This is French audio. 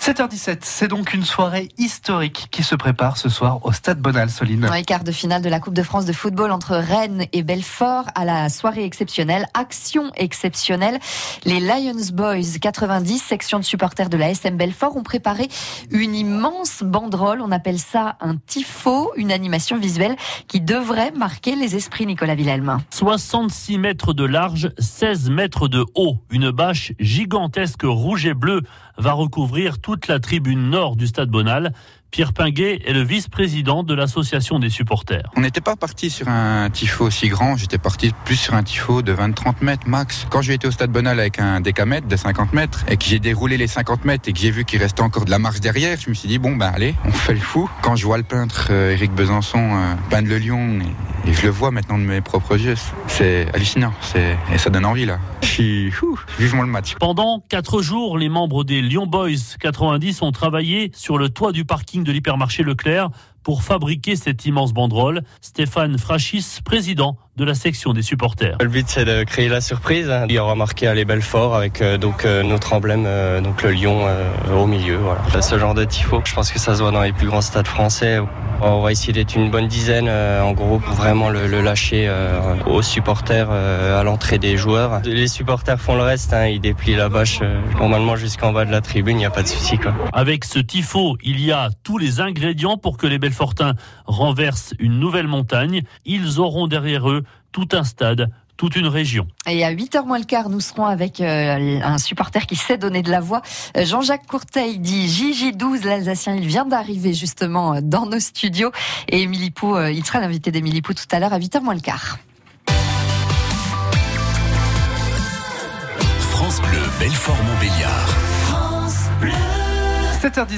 7h17, c'est donc une soirée historique qui se prépare ce soir au Stade Bonal, Soline. Ouais, quart de finale de la Coupe de France de football entre Rennes et Belfort à la soirée exceptionnelle, action exceptionnelle. Les Lions Boys 90, section de supporters de la SM Belfort, ont préparé une immense banderole. On appelle ça un tifo, une animation visuelle qui devrait marquer les esprits, Nicolas Villelme. 66 mètres de large, 16 mètres de haut. Une bâche gigantesque rouge et bleue va recouvrir toute la tribune nord du stade Bonal. Pierre Pinguet est le vice-président de l'association des supporters. On n'était pas parti sur un tifo aussi grand, j'étais parti plus sur un tifo de 20-30 mètres max. Quand j'ai été au stade Bonal avec un décamètre de 50 mètres et que j'ai déroulé les 50 mètres et que j'ai vu qu'il restait encore de la marche derrière, je me suis dit bon ben allez, on fait le fou. Quand je vois le peintre euh, Éric Besançon euh, peindre le lion et, je le vois maintenant de mes propres yeux, c'est hallucinant et ça donne envie là. Je suis vivement le match. Pendant 4 jours, les membres des Lyon Boys 90 ont travaillé sur le toit du parking de l'hypermarché Leclerc pour fabriquer cette immense banderole. Stéphane Frachis, président de la section des supporters. Le but c'est de créer la surprise. Il y aura marqué à les Belfort avec euh, donc euh, notre emblème, euh, donc le lion au milieu. Voilà. Ce genre de tifo, je pense que ça se voit dans les plus grands stades français. On va essayer d'être une bonne dizaine, en gros, pour vraiment le, le lâcher aux supporters à l'entrée des joueurs. Les supporters font le reste, hein, ils déplient la bâche normalement jusqu'en bas de la tribune, il n'y a pas de souci. Quoi. Avec ce tifo, il y a tous les ingrédients pour que les Belfortins renversent une nouvelle montagne. Ils auront derrière eux tout un stade toute une région. Et à 8h moins le quart, nous serons avec euh, un supporter qui sait donner de la voix. Euh, Jean-Jacques Courteil dit JJ12, l'Alsacien. Il vient d'arriver justement euh, dans nos studios. Et Émilie Pou, il sera l'invité d'Émilie Pou tout à l'heure à 8h moins le quart. France Bleu, Belfort-Montbéliard. France Bleu. 7h10.